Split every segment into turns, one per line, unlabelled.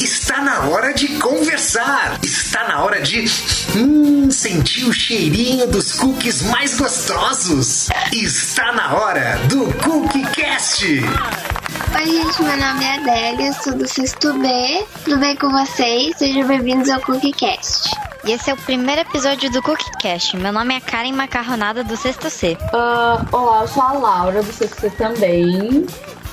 Está na hora de conversar. Está na hora de hum, sentir o cheirinho dos cookies mais gostosos. Está na hora do CookieCast.
Oi, gente, meu nome é Adélia, sou do sexto B. Tudo bem com vocês? Sejam bem-vindos ao CookieCast.
E esse é o primeiro episódio do CookieCast. Meu nome é Karen Macarronada do sexto C.
Uh, olá, eu sou a Laura do sexto C também.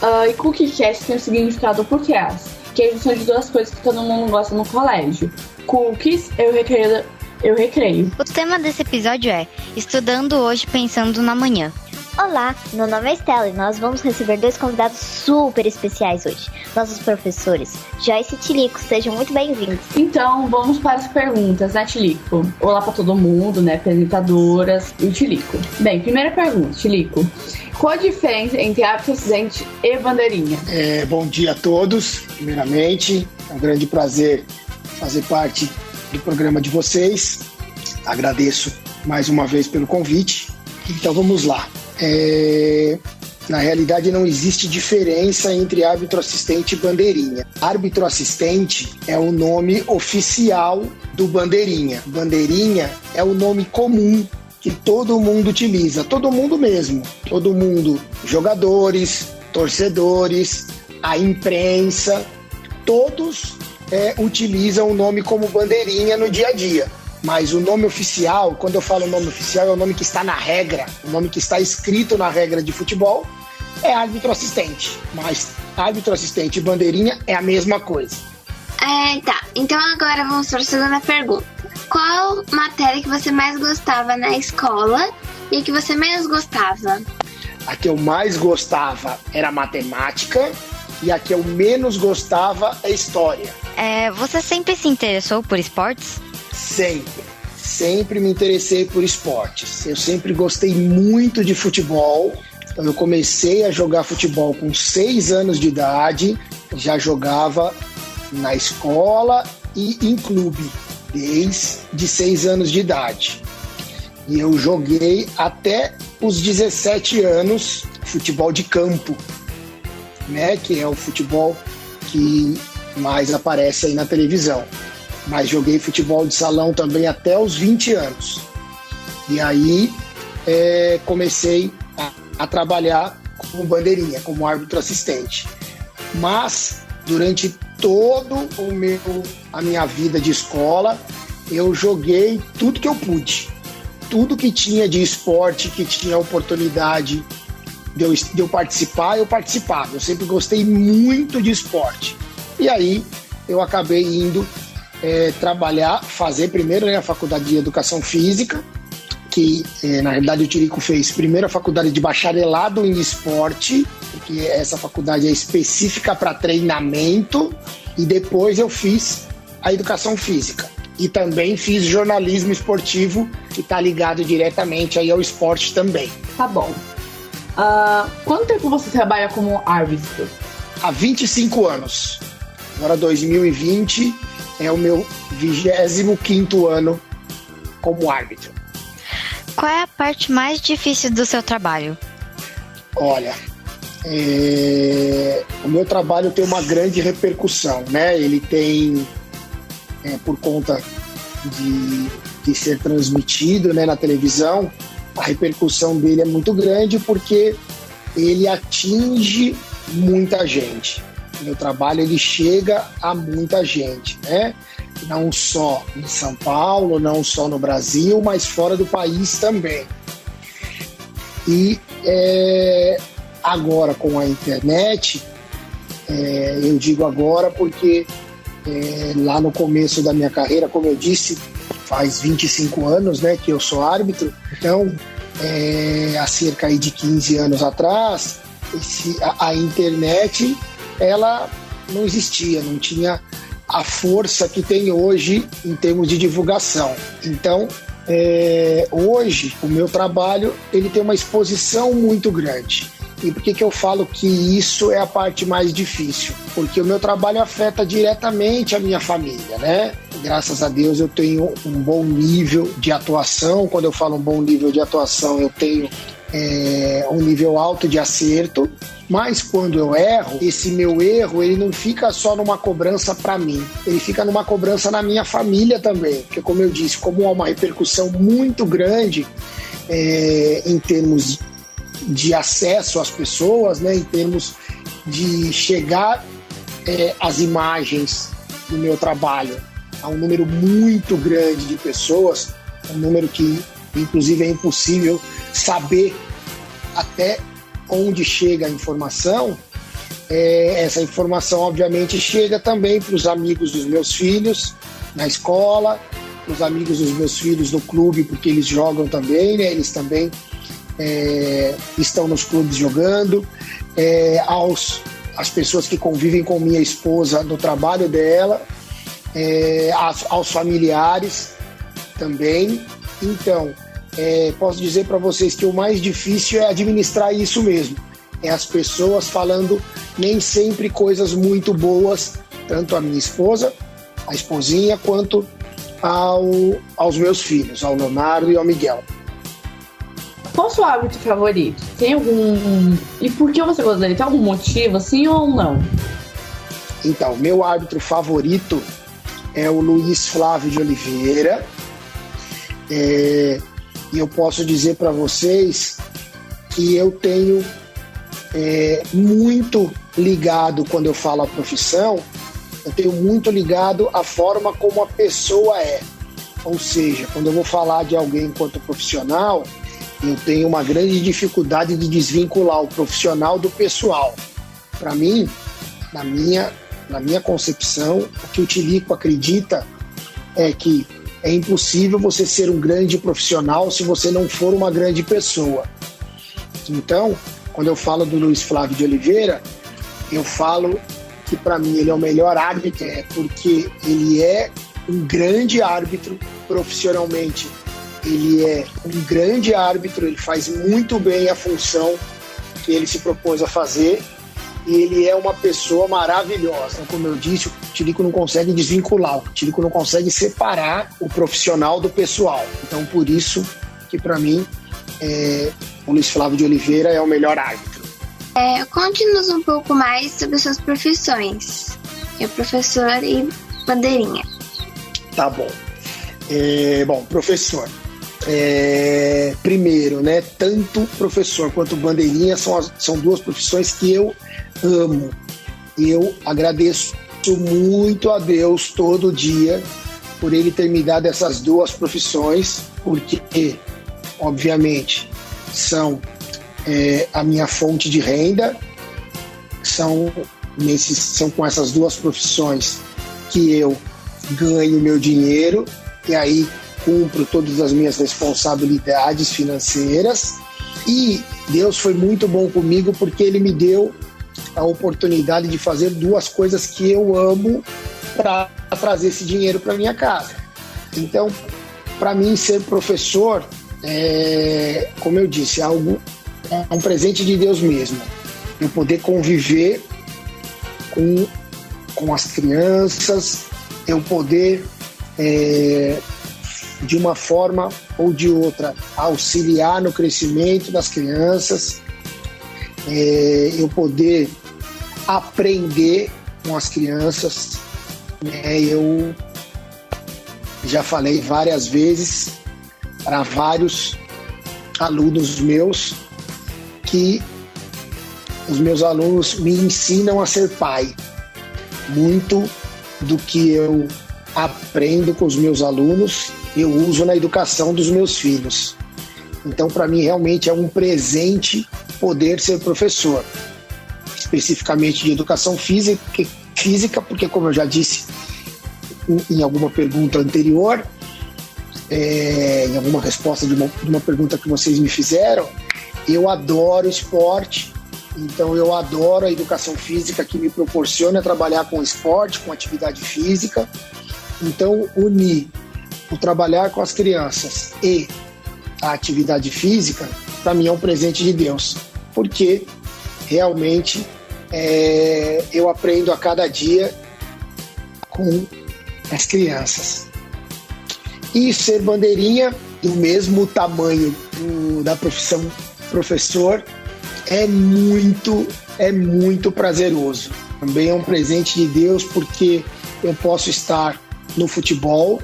Uh, e CookieCast tem o significado por as que é a junção de duas coisas que todo mundo gosta no colégio. Cookies, eu recreio, eu recreio.
O tema desse episódio é Estudando hoje pensando na manhã.
Olá, meu nome é Estela e nós vamos receber dois convidados super especiais hoje. Nossos professores, Joyce e Tilico, sejam muito bem-vindos.
Então, vamos para as perguntas, né, Tilico? Olá para todo mundo, né, apresentadoras e o Tilico. Bem, primeira pergunta, Tilico. Qual a diferença entre hábito acidente e bandeirinha?
É, bom dia a todos, primeiramente. É um grande prazer fazer parte do programa de vocês. Agradeço mais uma vez pelo convite. Então vamos lá. É, na realidade, não existe diferença entre árbitro assistente e bandeirinha. Árbitro assistente é o nome oficial do bandeirinha. Bandeirinha é o nome comum que todo mundo utiliza, todo mundo mesmo, todo mundo, jogadores, torcedores, a imprensa, todos é, utilizam o nome como bandeirinha no dia a dia. Mas o nome oficial, quando eu falo nome oficial, é o nome que está na regra, o nome que está escrito na regra de futebol, é árbitro assistente. Mas árbitro assistente e bandeirinha é a mesma coisa.
É, tá. Então agora vamos para a segunda pergunta. Qual matéria que você mais gostava na escola e que você menos gostava?
A que eu mais gostava era matemática e a que eu menos gostava é história.
É, você sempre se interessou por esportes?
Sempre. Sempre me interessei por esportes. Eu sempre gostei muito de futebol. Então, eu comecei a jogar futebol com seis anos de idade. Já jogava na escola e em clube desde seis anos de idade. E eu joguei até os 17 anos futebol de campo, né? Que é o futebol que mais aparece aí na televisão. Mas joguei futebol de salão também até os 20 anos. E aí é, comecei a, a trabalhar como bandeirinha, como árbitro assistente. Mas durante todo o meu a minha vida de escola, eu joguei tudo que eu pude. Tudo que tinha de esporte, que tinha oportunidade de eu, de eu participar, eu participava. Eu sempre gostei muito de esporte. E aí eu acabei indo é, trabalhar, fazer primeiro né, a faculdade de educação física, que é, na realidade o Tirico fez primeiro a faculdade de bacharelado em esporte, porque essa faculdade é específica para treinamento, e depois eu fiz a educação física. E também fiz jornalismo esportivo, que está ligado diretamente aí ao esporte também.
Tá bom. Uh, quanto tempo você trabalha como árbitro?
Há 25 anos. Agora 2020 é o meu 25 ano como árbitro.
Qual é a parte mais difícil do seu trabalho?
Olha, é... o meu trabalho tem uma grande repercussão, né? Ele tem é, por conta de, de ser transmitido né, na televisão, a repercussão dele é muito grande porque ele atinge muita gente. Meu trabalho ele chega a muita gente, né? Não só em São Paulo, não só no Brasil, mas fora do país também. E é, agora com a internet, é, eu digo agora porque é, lá no começo da minha carreira, como eu disse, faz 25 anos né, que eu sou árbitro, então é, há cerca de 15 anos atrás, esse, a, a internet ela não existia, não tinha a força que tem hoje em termos de divulgação. Então, é, hoje o meu trabalho ele tem uma exposição muito grande. E por que, que eu falo que isso é a parte mais difícil? Porque o meu trabalho afeta diretamente a minha família, né? Graças a Deus eu tenho um bom nível de atuação. Quando eu falo um bom nível de atuação, eu tenho é, um nível alto de acerto, mas quando eu erro, esse meu erro ele não fica só numa cobrança para mim, ele fica numa cobrança na minha família também, porque como eu disse, como há uma repercussão muito grande é, em termos de acesso às pessoas, né, em termos de chegar é, às imagens do meu trabalho a um número muito grande de pessoas, um número que inclusive é impossível saber até onde chega a informação, é, essa informação obviamente chega também para os amigos dos meus filhos na escola, os amigos dos meus filhos no clube, porque eles jogam também, né? eles também é, estão nos clubes jogando, é, aos as pessoas que convivem com minha esposa no trabalho dela, é, aos, aos familiares também. Então, é, posso dizer para vocês que o mais difícil é administrar isso mesmo. É as pessoas falando nem sempre coisas muito boas, tanto a minha esposa, a esposinha, quanto ao, aos meus filhos, ao Leonardo e ao Miguel.
Qual o seu hábito favorito? Tem algum. E por que você gosta dele? Tem algum motivo, assim ou não?
Então, meu árbitro favorito é o Luiz Flávio de Oliveira. É, e eu posso dizer para vocês que eu tenho é, muito ligado, quando eu falo a profissão, eu tenho muito ligado a forma como a pessoa é. Ou seja, quando eu vou falar de alguém enquanto profissional, eu tenho uma grande dificuldade de desvincular o profissional do pessoal. Para mim, na minha, na minha concepção, o que o Tilico acredita é que é impossível você ser um grande profissional se você não for uma grande pessoa. Então, quando eu falo do Luiz Flávio de Oliveira, eu falo que para mim ele é o melhor árbitro, é porque ele é um grande árbitro profissionalmente. Ele é um grande árbitro, ele faz muito bem a função que ele se propôs a fazer e ele é uma pessoa maravilhosa. Como eu disse, o Tirico não consegue desvincular, o Tirico não consegue separar o profissional do pessoal. Então, por isso que para mim é, o Luiz Flávio de Oliveira é o melhor árbitro.
É, Conte-nos um pouco mais sobre suas profissões. É professor e bandeirinha.
Tá bom. É, bom, professor. É, primeiro, né, tanto professor quanto bandeirinha são, as, são duas profissões que eu amo. Eu agradeço muito a Deus todo dia por ele ter me dado essas duas profissões, porque, obviamente, são é, a minha fonte de renda, são, nesses, são com essas duas profissões que eu ganho meu dinheiro e aí cumpro todas as minhas responsabilidades financeiras. E Deus foi muito bom comigo porque Ele me deu a oportunidade de fazer duas coisas que eu amo para trazer esse dinheiro para minha casa. Então, para mim, ser professor, é, como eu disse, é algo é um presente de Deus mesmo. Eu poder conviver com, com as crianças, eu poder, é, de uma forma ou de outra, auxiliar no crescimento das crianças, é, eu poder aprender com as crianças. Né? Eu já falei várias vezes para vários alunos meus que os meus alunos me ensinam a ser pai. Muito do que eu aprendo com os meus alunos, eu uso na educação dos meus filhos. Então, para mim, realmente é um presente poder ser professor especificamente de educação física, física porque, como eu já disse em, alguma pergunta anterior, é, em alguma resposta de uma, de uma pergunta que vocês me fizeram, eu adoro esporte, então eu adoro a educação física que me proporciona trabalhar com esporte, com atividade física. Então, unir o trabalhar com as crianças e a atividade física, para mim é um presente de Deus, porque realmente é, eu aprendo a cada dia com as crianças. E ser bandeirinha do mesmo tamanho do, da profissão professor é muito, é muito prazeroso. Também é um presente de Deus porque eu posso estar no futebol,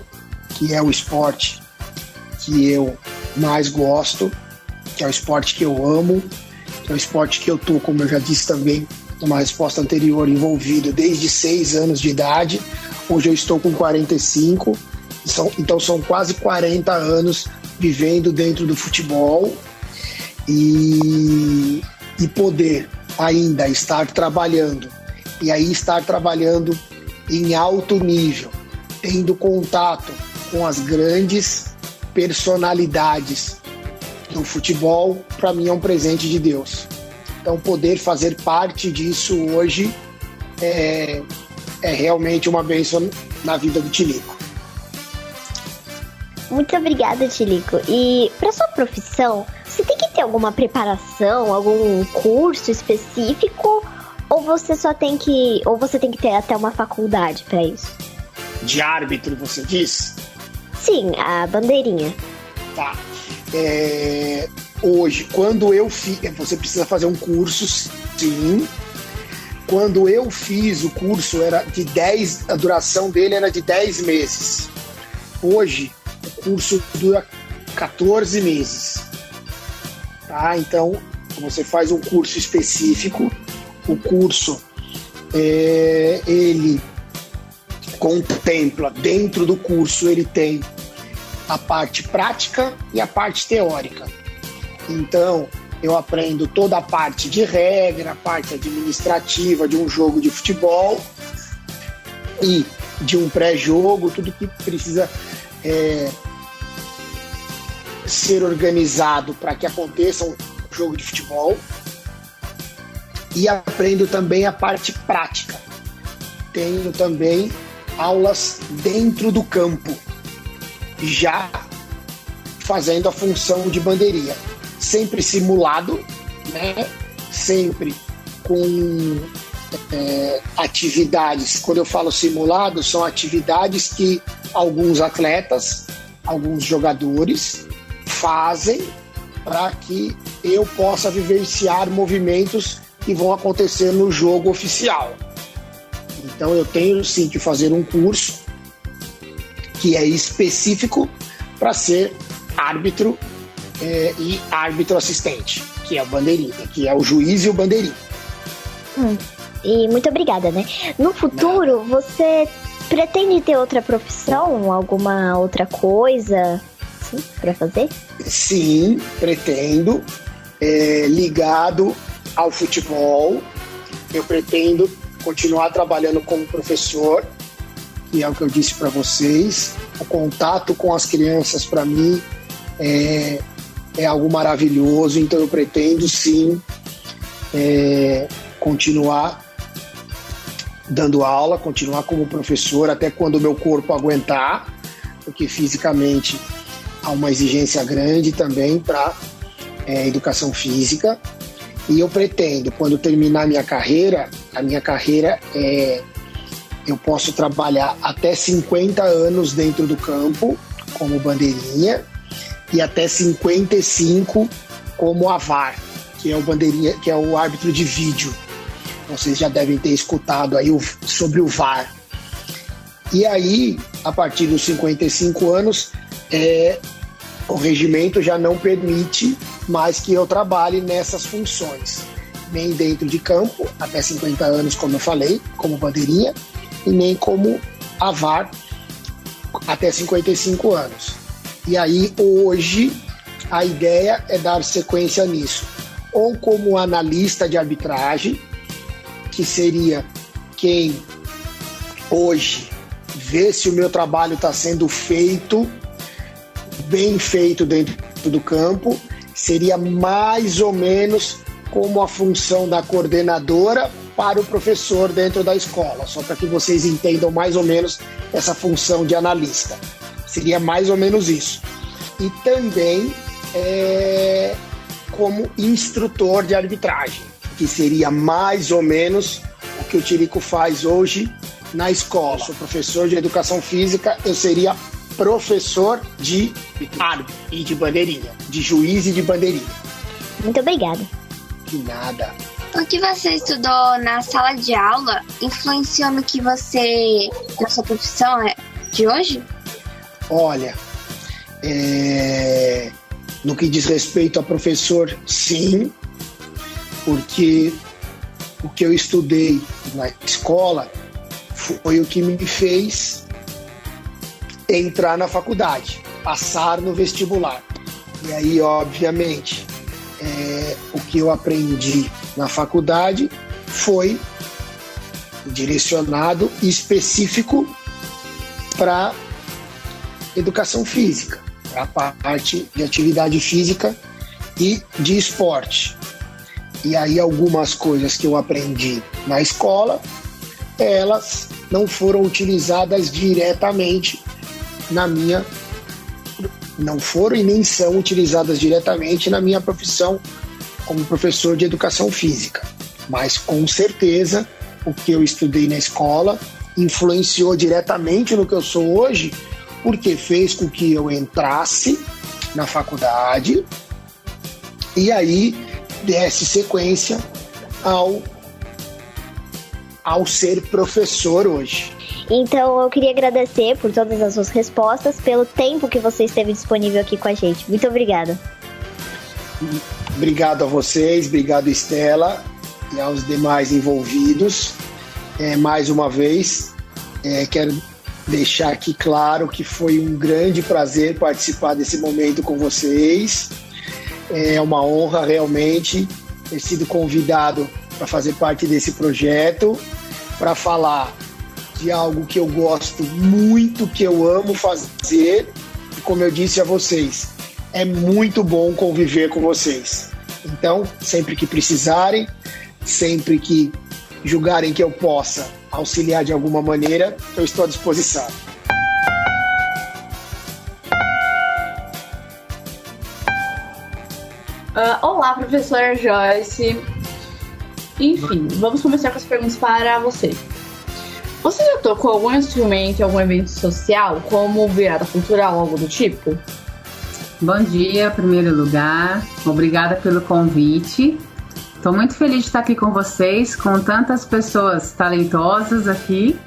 que é o esporte que eu mais gosto, que é o esporte que eu amo, é o esporte que eu tô, como eu já disse também numa resposta anterior, envolvido desde seis anos de idade. Hoje eu estou com 45, então são quase 40 anos vivendo dentro do futebol e, e poder ainda estar trabalhando e aí estar trabalhando em alto nível, tendo contato com as grandes personalidades do futebol, para mim é um presente de Deus. Então, poder fazer parte disso hoje é, é realmente uma bênção na vida do Tilico.
Muito obrigada, Tilico. E para sua profissão, você tem que ter alguma preparação, algum curso específico ou você só tem que ou você tem que ter até uma faculdade para isso?
De árbitro, você diz?
Sim, a bandeirinha.
Tá. É, hoje, quando eu fiz. Você precisa fazer um curso, sim. Quando eu fiz o curso, era de 10. A duração dele era de 10 meses. Hoje, o curso dura 14 meses. Tá? Então, você faz um curso específico. O curso, é, ele contempla, dentro do curso, ele tem a parte prática e a parte teórica. Então, eu aprendo toda a parte de regra, a parte administrativa de um jogo de futebol e de um pré-jogo, tudo que precisa é, ser organizado para que aconteça um jogo de futebol. E aprendo também a parte prática. Tenho também aulas dentro do campo já fazendo a função de bandeirinha. Sempre simulado, né? sempre com é, atividades. Quando eu falo simulado, são atividades que alguns atletas, alguns jogadores fazem para que eu possa vivenciar movimentos que vão acontecer no jogo oficial. Então eu tenho sim que fazer um curso que é específico para ser árbitro é, e árbitro assistente, que é o bandeirinha, que é o juiz e o bandeirinha.
Hum, e muito obrigada, né? No futuro, Não. você pretende ter outra profissão, alguma outra coisa assim, para fazer?
Sim, pretendo. É, ligado ao futebol, eu pretendo continuar trabalhando como professor que é o que eu disse para vocês. O contato com as crianças, para mim, é, é algo maravilhoso, então eu pretendo sim é, continuar dando aula, continuar como professor até quando o meu corpo aguentar, porque fisicamente há uma exigência grande também para é, educação física. E eu pretendo, quando terminar minha carreira, a minha carreira é eu posso trabalhar até 50 anos dentro do campo como bandeirinha e até 55 como avar, que é o bandeirinha, que é o árbitro de vídeo. Vocês já devem ter escutado aí sobre o VAR. E aí, a partir dos 55 anos, é, o regimento já não permite mais que eu trabalhe nessas funções, nem dentro de campo, até 50 anos, como eu falei, como bandeirinha, e nem como avar até 55 anos. E aí hoje a ideia é dar sequência nisso, ou como analista de arbitragem, que seria quem hoje vê se o meu trabalho está sendo feito, bem feito dentro do campo, seria mais ou menos como a função da coordenadora para o professor dentro da escola, só para que vocês entendam mais ou menos essa função de analista. Seria mais ou menos isso. E também é, como instrutor de arbitragem, que seria mais ou menos o que o Tirico faz hoje na escola. Eu sou professor de educação física, eu seria professor de árbitro e de bandeirinha, de juiz e de bandeirinha.
Muito obrigada.
De nada.
O que você estudou na sala de aula influenciou no que você, na sua profissão é, de hoje?
Olha, é, no que diz respeito a professor, sim, porque o que eu estudei na escola foi o que me fez entrar na faculdade, passar no vestibular. E aí, obviamente, é, o que eu aprendi na faculdade foi direcionado específico para educação física, para a parte de atividade física e de esporte. E aí algumas coisas que eu aprendi na escola, elas não foram utilizadas diretamente na minha não foram e nem são utilizadas diretamente na minha profissão como professor de educação física. Mas com certeza o que eu estudei na escola influenciou diretamente no que eu sou hoje, porque fez com que eu entrasse na faculdade e aí desse sequência ao ao ser professor hoje.
Então eu queria agradecer por todas as suas respostas, pelo tempo que você esteve disponível aqui com a gente. Muito obrigada.
Obrigado a vocês, obrigado Estela e aos demais envolvidos. É, mais uma vez, é, quero deixar aqui claro que foi um grande prazer participar desse momento com vocês. É uma honra realmente ter sido convidado para fazer parte desse projeto, para falar de algo que eu gosto muito, que eu amo fazer. E como eu disse a vocês, é muito bom conviver com vocês. Então, sempre que precisarem, sempre que julgarem que eu possa auxiliar de alguma maneira, eu estou à disposição.
Uh, olá, professora Joyce. Enfim, vamos começar com as perguntas para você. Você já tocou algum instrumento em algum evento social, como virada cultural, algo do tipo?
Bom dia, primeiro lugar. Obrigada pelo convite. Estou muito feliz de estar aqui com vocês, com tantas pessoas talentosas aqui.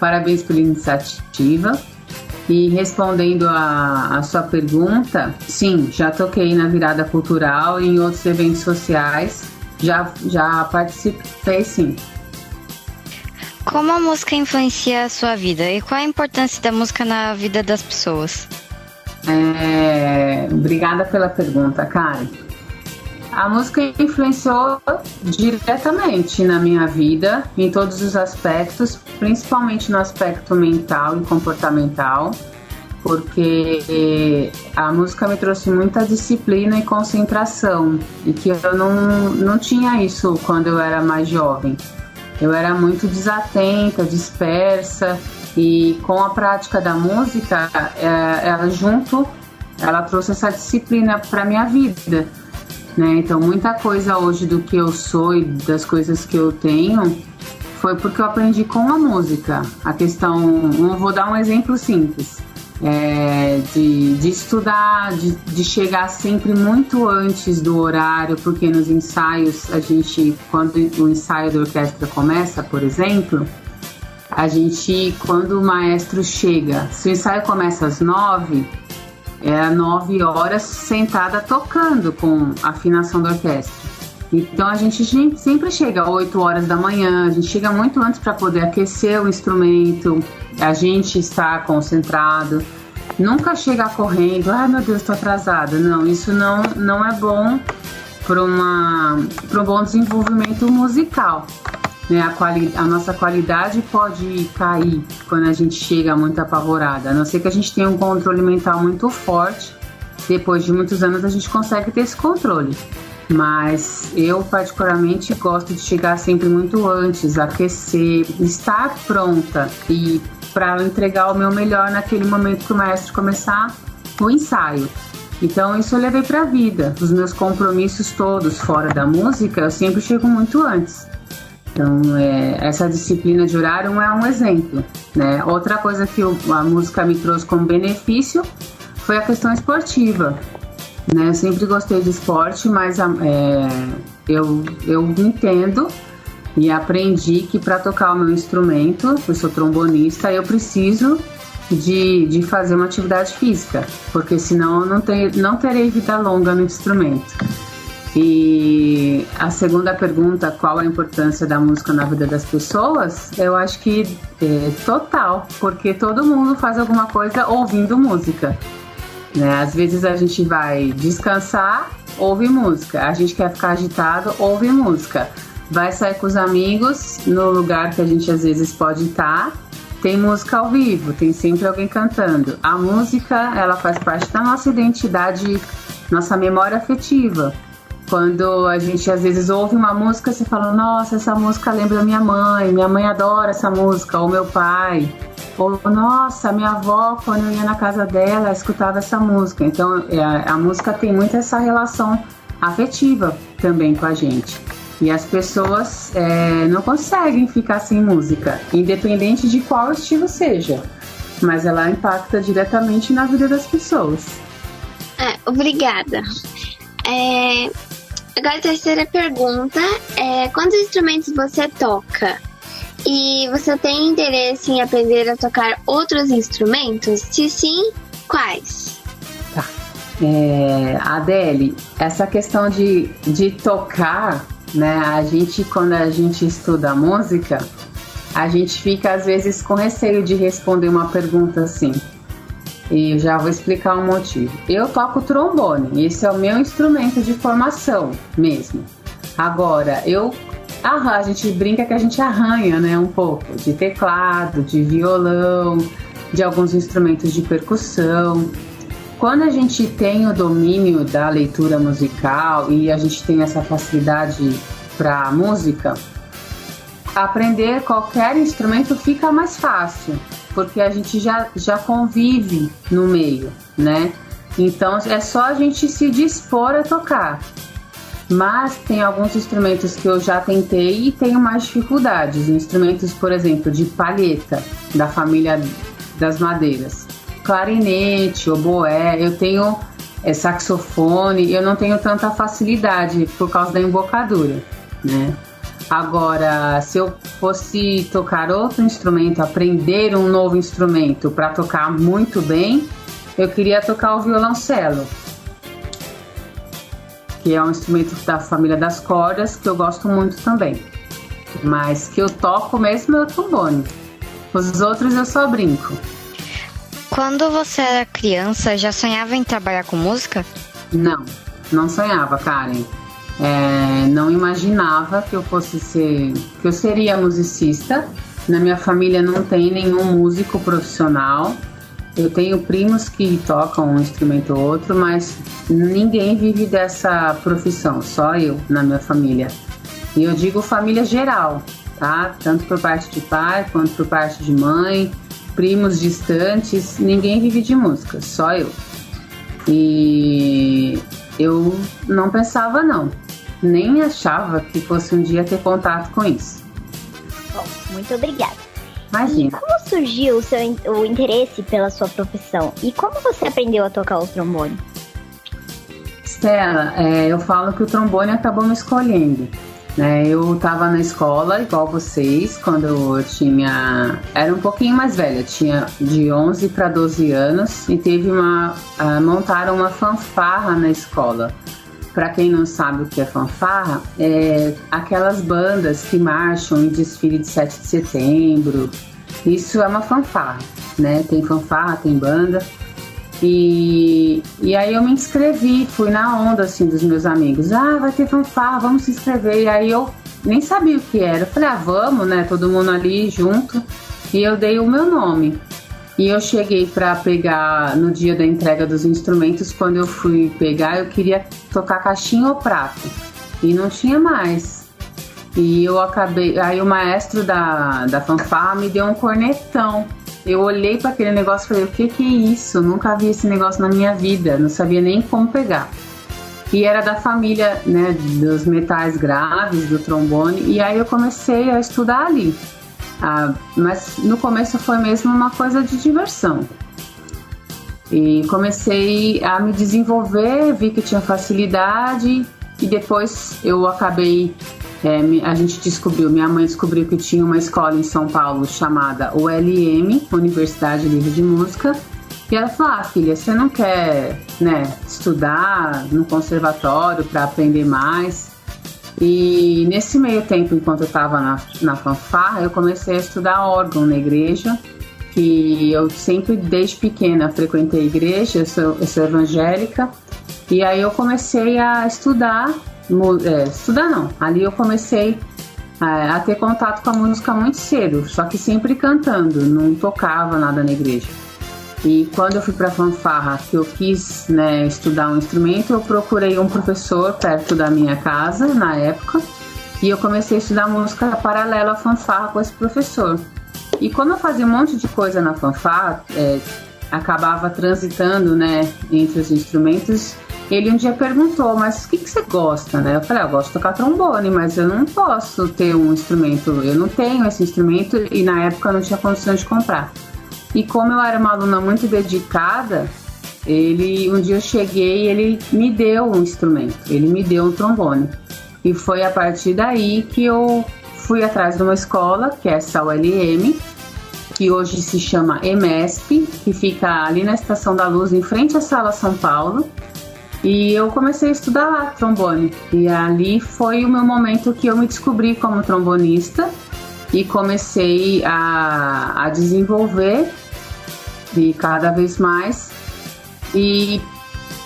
Parabéns pela iniciativa. E respondendo a, a sua pergunta, sim, já toquei na virada cultural e em outros eventos sociais. Já, já participei, sim.
Como a música influencia a sua vida e qual a importância da música na vida das pessoas?
É, obrigada pela pergunta, Karen. A música influenciou diretamente na minha vida, em todos os aspectos, principalmente no aspecto mental e comportamental, porque a música me trouxe muita disciplina e concentração, e que eu não, não tinha isso quando eu era mais jovem. Eu era muito desatenta, dispersa, e com a prática da música, é, ela junto, ela trouxe essa disciplina para minha vida. Né? Então, muita coisa hoje do que eu sou e das coisas que eu tenho foi porque eu aprendi com a música. A questão, vou dar um exemplo simples. É, de, de, estudar, de, de, chegar sempre muito antes do horário, porque nos ensaios a gente, quando o ensaio da orquestra começa, por exemplo, a gente, quando o maestro chega, se o ensaio começa às nove, é nove horas sentada tocando com a afinação da orquestra. Então a gente sempre chega às 8 horas da manhã, a gente chega muito antes para poder aquecer o instrumento, a gente está concentrado. Nunca chega correndo, ai meu Deus, estou atrasada. Não, isso não, não é bom para um bom desenvolvimento musical. Né? A, quali a nossa qualidade pode cair quando a gente chega muito apavorada, a não ser que a gente tenha um controle mental muito forte. Depois de muitos anos, a gente consegue ter esse controle. Mas eu, particularmente, gosto de chegar sempre muito antes, aquecer, estar pronta e para entregar o meu melhor naquele momento que o maestro começar o ensaio. Então isso eu levei para a vida. Os meus compromissos todos fora da música, eu sempre chego muito antes. Então, é, essa disciplina de horário é um exemplo. Né? Outra coisa que a música me trouxe como benefício foi a questão esportiva. Né? Eu sempre gostei de esporte, mas é, eu, eu entendo e aprendi que para tocar o meu instrumento, eu sou trombonista, eu preciso de, de fazer uma atividade física, porque senão eu não, ter, não terei vida longa no instrumento. E a segunda pergunta, qual a importância da música na vida das pessoas? Eu acho que é total, porque todo mundo faz alguma coisa ouvindo música. Né? Às vezes a gente vai descansar, ouve música. A gente quer ficar agitado, ouve música. Vai sair com os amigos no lugar que a gente às vezes pode estar. Tem música ao vivo, tem sempre alguém cantando. A música, ela faz parte da nossa identidade, nossa memória afetiva. Quando a gente às vezes ouve uma música, você fala: Nossa, essa música lembra minha mãe, minha mãe adora essa música, ou meu pai. Ou, nossa, minha avó, quando eu ia na casa dela, escutava essa música. Então, é, a, a música tem muito essa relação afetiva também com a gente. E as pessoas é, não conseguem ficar sem música, independente de qual estilo seja. Mas ela impacta diretamente na vida das pessoas.
É, obrigada. É, agora a terceira pergunta é quantos instrumentos você toca? E você tem interesse em aprender a tocar outros instrumentos? Se sim, quais?
Tá. É, Adele, essa questão de, de tocar, né? A gente, quando a gente estuda música, a gente fica às vezes com receio de responder uma pergunta assim. E já vou explicar um motivo. Eu toco trombone, esse é o meu instrumento de formação mesmo. Agora, eu a gente brinca que a gente arranha, né, um pouco de teclado, de violão, de alguns instrumentos de percussão. Quando a gente tem o domínio da leitura musical e a gente tem essa facilidade para música, aprender qualquer instrumento fica mais fácil porque a gente já, já convive no meio, né? Então é só a gente se dispor a tocar. Mas tem alguns instrumentos que eu já tentei e tenho mais dificuldades. Instrumentos, por exemplo, de palheta, da família das madeiras. Clarinete, oboé, eu tenho é, saxofone, eu não tenho tanta facilidade por causa da embocadura, né? Agora, se eu fosse tocar outro instrumento, aprender um novo instrumento para tocar muito bem, eu queria tocar o violoncelo, que é um instrumento da família das cordas que eu gosto muito também. Mas que eu toco mesmo é o trombone. Os outros eu só brinco.
Quando você era criança, já sonhava em trabalhar com música?
Não, não sonhava, Karen. É, não imaginava que eu fosse ser, que eu seria musicista. Na minha família não tem nenhum músico profissional. Eu tenho primos que tocam um instrumento ou outro, mas ninguém vive dessa profissão, só eu na minha família. E eu digo família geral, tá? Tanto por parte de pai quanto por parte de mãe, primos distantes, ninguém vive de música, só eu. E eu não pensava não nem achava que fosse um dia ter contato com isso.
Bom, muito obrigada.
Imagina.
E como surgiu o seu o interesse pela sua profissão? E como você aprendeu a tocar o trombone?
Stella, é, eu falo que o trombone acabou me escolhendo. Né? Eu estava na escola, igual vocês, quando eu tinha. Era um pouquinho mais velha, tinha de 11 para 12 anos, e teve uma. Uh, montaram uma fanfarra na escola para quem não sabe o que é fanfarra, é aquelas bandas que marcham em desfile de 7 de setembro. Isso é uma fanfarra, né? Tem fanfarra, tem banda. E, e aí eu me inscrevi, fui na onda assim dos meus amigos. Ah, vai ter fanfarra, vamos se inscrever. E aí eu nem sabia o que era. Eu falei, ah, vamos, né? Todo mundo ali junto. E eu dei o meu nome. E eu cheguei para pegar no dia da entrega dos instrumentos. Quando eu fui pegar, eu queria tocar caixinha ou prato e não tinha mais. E eu acabei. Aí o maestro da, da fanfarra me deu um cornetão. Eu olhei para aquele negócio e falei: o que, que é isso? Nunca vi esse negócio na minha vida, não sabia nem como pegar. E era da família né, dos metais graves, do trombone, e aí eu comecei a estudar ali. Ah, mas no começo foi mesmo uma coisa de diversão. E comecei a me desenvolver, vi que tinha facilidade e depois eu acabei. É, a gente descobriu, minha mãe descobriu que tinha uma escola em São Paulo chamada ULM, Universidade Livre de Música, e ela falou: ah, filha, você não quer né, estudar no conservatório para aprender mais? E nesse meio tempo, enquanto eu estava na, na fanfarra, eu comecei a estudar órgão na igreja, que eu sempre, desde pequena, frequentei a igreja, eu sou, eu sou evangélica, e aí eu comecei a estudar, é, estudar não, ali eu comecei a, é, a ter contato com a música muito cedo, só que sempre cantando, não tocava nada na igreja. E quando eu fui para fanfarra, que eu quis né, estudar um instrumento, eu procurei um professor perto da minha casa na época e eu comecei a estudar música paralela à fanfarra com esse professor. E como eu fazia um monte de coisa na fanfarra, é, acabava transitando né, entre os instrumentos, ele um dia perguntou, mas o que, que você gosta, né? Eu falei, ah, eu gosto de tocar trombone, mas eu não posso ter um instrumento, eu não tenho esse instrumento e na época eu não tinha condições de comprar. E como eu era uma aluna muito dedicada, ele um dia eu cheguei ele me deu um instrumento, ele me deu um trombone. E foi a partir daí que eu fui atrás de uma escola, que é essa ULM, que hoje se chama EMESP, que fica ali na Estação da Luz, em frente à Sala São Paulo. E eu comecei a estudar lá trombone. E ali foi o meu momento que eu me descobri como trombonista e comecei a, a desenvolver e cada vez mais. E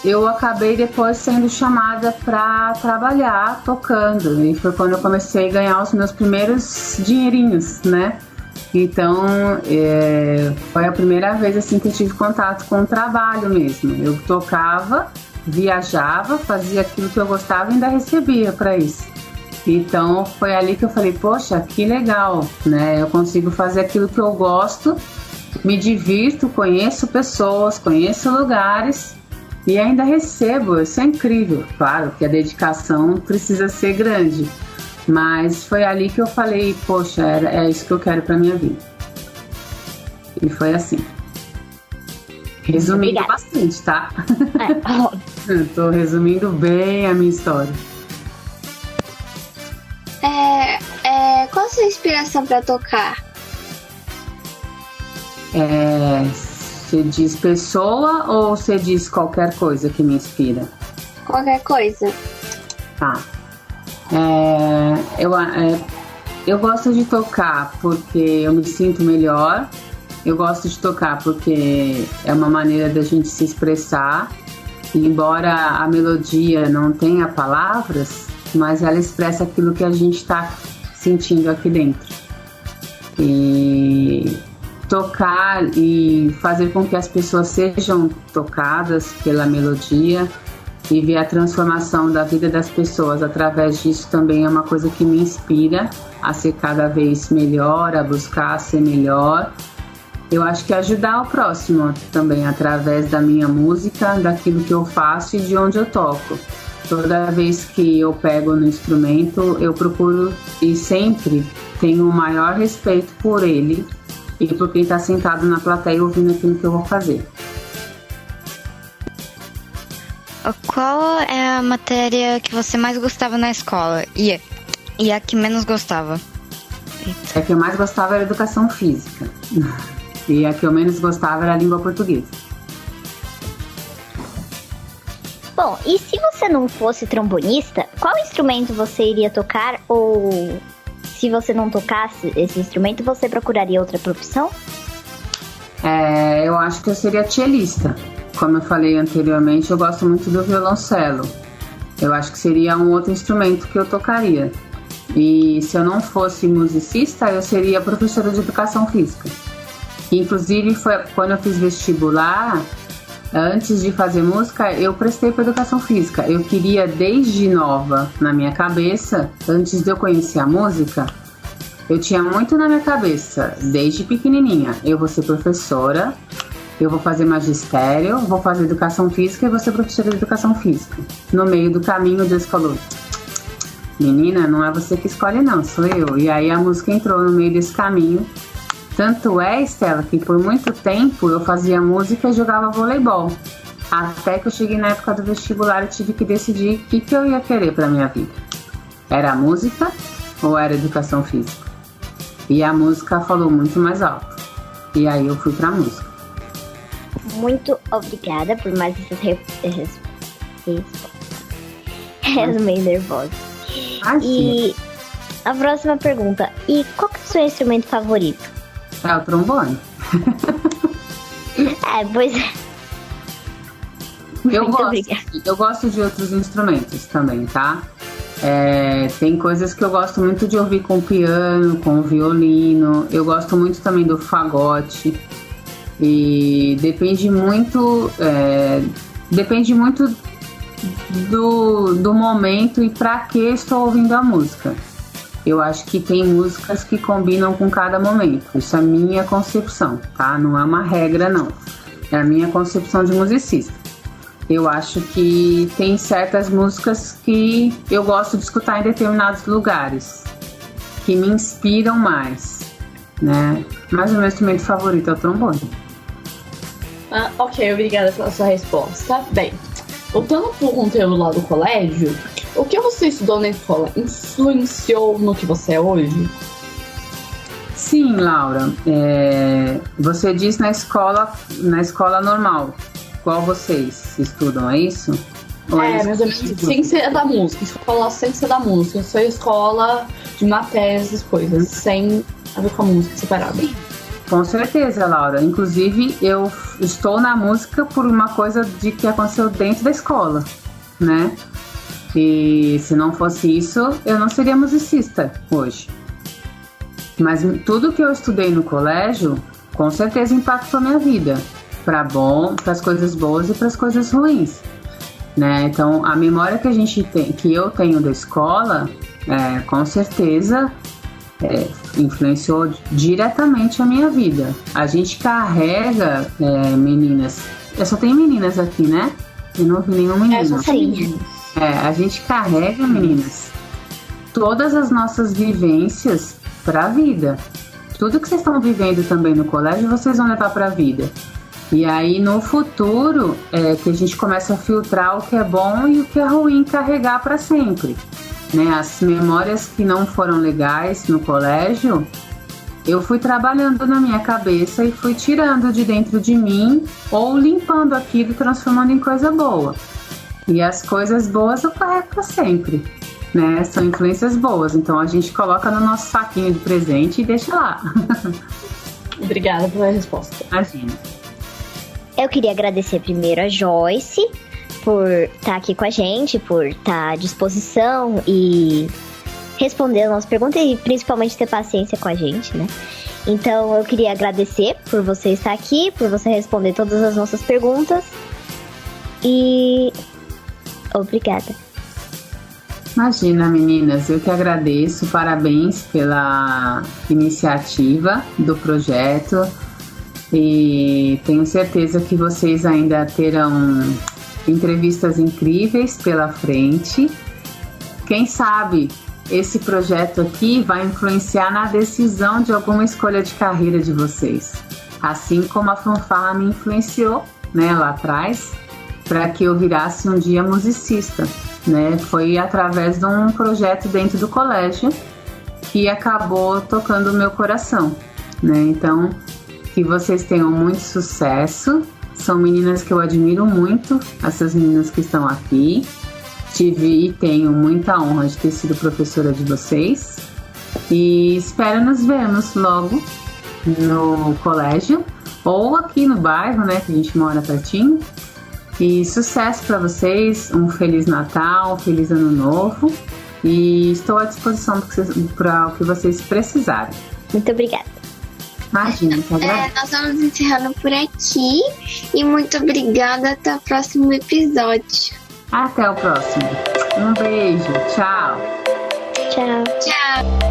eu acabei depois sendo chamada para trabalhar tocando. E foi quando eu comecei a ganhar os meus primeiros dinheirinhos, né? Então, é, foi a primeira vez assim que eu tive contato com o trabalho mesmo. Eu tocava, viajava, fazia aquilo que eu gostava e ainda recebia para isso. Então, foi ali que eu falei, poxa, que legal, né? Eu consigo fazer aquilo que eu gosto me divirto, conheço pessoas, conheço lugares e ainda recebo. Isso é incrível. Claro que a dedicação precisa ser grande, mas foi ali que eu falei: poxa, era, é isso que eu quero para minha vida. E foi assim. Resumindo Obrigada. bastante, tá? É, Tô resumindo bem a minha história.
É, é, qual a sua inspiração para tocar?
É, você diz pessoa ou você diz qualquer coisa que me inspira?
Qualquer coisa.
Tá. É, eu, é, eu gosto de tocar porque eu me sinto melhor. Eu gosto de tocar porque é uma maneira da gente se expressar. Embora a melodia não tenha palavras, mas ela expressa aquilo que a gente está sentindo aqui dentro. E tocar e fazer com que as pessoas sejam tocadas pela melodia e ver a transformação da vida das pessoas através disso também é uma coisa que me inspira a ser cada vez melhor, a buscar ser melhor. Eu acho que ajudar o próximo também através da minha música, daquilo que eu faço e de onde eu toco. Toda vez que eu pego no instrumento, eu procuro e sempre tenho o maior respeito por ele e por quem está sentado na plateia ouvindo aquilo que eu vou fazer.
Qual é a matéria que você mais gostava na escola? E, e a que menos gostava?
A que eu mais gostava era educação física. E a que eu menos gostava era a língua portuguesa.
Bom, e se você não fosse trombonista, qual instrumento você iria tocar ou se você não tocasse esse instrumento, você procuraria outra profissão?
É, eu acho que eu seria cellista. Como eu falei anteriormente, eu gosto muito do violoncelo. Eu acho que seria um outro instrumento que eu tocaria. E se eu não fosse musicista, eu seria professora de educação física. Inclusive, foi quando eu fiz vestibular, antes de fazer música, eu prestei para educação física. Eu queria desde nova na minha cabeça, antes de eu conhecer a música, eu tinha muito na minha cabeça, desde pequenininha, eu vou ser professora, eu vou fazer magistério, vou fazer educação física e vou ser professora de educação física. No meio do caminho, Deus falou: Menina, não é você que escolhe, não, sou eu. E aí a música entrou no meio desse caminho Tanto é, Estela, que por muito tempo eu fazia música e jogava voleibol. Até que eu cheguei na época do vestibular e tive que decidir o que, que eu ia querer para minha vida. Era música ou era educação física? E a música falou muito mais alto. E aí eu fui pra música.
Muito obrigada por mais essas respostas. Eu meio nervosa. E a próxima pergunta. E qual que é o seu instrumento favorito?
É o trombone.
é, pois é.
Eu gosto, eu gosto de outros instrumentos também, tá? É, tem coisas que eu gosto muito de ouvir com piano, com violino. Eu gosto muito também do fagote. E depende muito. É, depende muito do, do momento e para que estou ouvindo a música. Eu acho que tem músicas que combinam com cada momento. Isso é minha concepção, tá? Não é uma regra, não. É a minha concepção de musicista. Eu acho que tem certas músicas que eu gosto de escutar em determinados lugares, que me inspiram mais, né? Mas o meu instrumento favorito é o trombone.
Ah, ok, obrigada pela sua resposta. Bem, voltando pro conteúdo lá do colégio, o que você estudou na escola influenciou no que você é hoje?
Sim, Laura. É, você diz na escola, na escola normal. Qual vocês estudam, é isso?
Ou é, mais ou menos. Ciência da música. Escola ciência da música. Só escola de matérias, essas coisas. Sem a ver com a música separada.
Com certeza, Laura. Inclusive, eu estou na música por uma coisa de que aconteceu dentro da escola, né? E se não fosse isso, eu não seria musicista hoje. Mas tudo que eu estudei no colégio, com certeza impactou minha vida, para bom, para as coisas boas e para as coisas ruins. Né? Então, a memória que a gente tem, que eu tenho da escola, é, com certeza é, influenciou diretamente a minha vida. A gente carrega, é, meninas. Eu só tenho meninas aqui, né? Eu não vi nenhuma menina.
Eu só
é, a gente carrega, meninas, todas as nossas vivências para a vida. Tudo que vocês estão vivendo também no colégio, vocês vão levar para a vida. E aí no futuro é que a gente começa a filtrar o que é bom e o que é ruim carregar para sempre né, as memórias que não foram legais no colégio, eu fui trabalhando na minha cabeça e fui tirando de dentro de mim ou limpando aquilo, transformando em coisa boa. E as coisas boas eu carrego para sempre, né? São influências boas, então a gente coloca no nosso saquinho de presente e deixa lá.
Obrigada pela resposta.
Imagina.
Eu queria agradecer primeiro a Joyce por estar tá aqui com a gente, por estar tá à disposição e responder as nossas perguntas e principalmente ter paciência com a gente, né? Então eu queria agradecer por você estar aqui, por você responder todas as nossas perguntas e obrigada.
Imagina, meninas, eu que agradeço. Parabéns pela iniciativa do projeto e tenho certeza que vocês ainda terão entrevistas incríveis pela frente. Quem sabe esse projeto aqui vai influenciar na decisão de alguma escolha de carreira de vocês. Assim como a fanfarra me influenciou né, lá atrás para que eu virasse um dia musicista. Né? Foi através de um projeto dentro do colégio que acabou tocando o meu coração. Né? Então, que vocês tenham muito sucesso são meninas que eu admiro muito, essas meninas que estão aqui. Tive e tenho muita honra de ter sido professora de vocês. E espero nos vermos logo no colégio ou aqui no bairro, né, que a gente mora pertinho. E sucesso para vocês, um feliz Natal, um feliz Ano Novo. E estou à disposição para o que vocês precisarem.
Muito obrigada.
Imagina, tá
é, nós vamos encerrando por aqui. E muito obrigada. Até o próximo episódio.
Até o próximo. Um beijo. Tchau.
Tchau.
Tchau.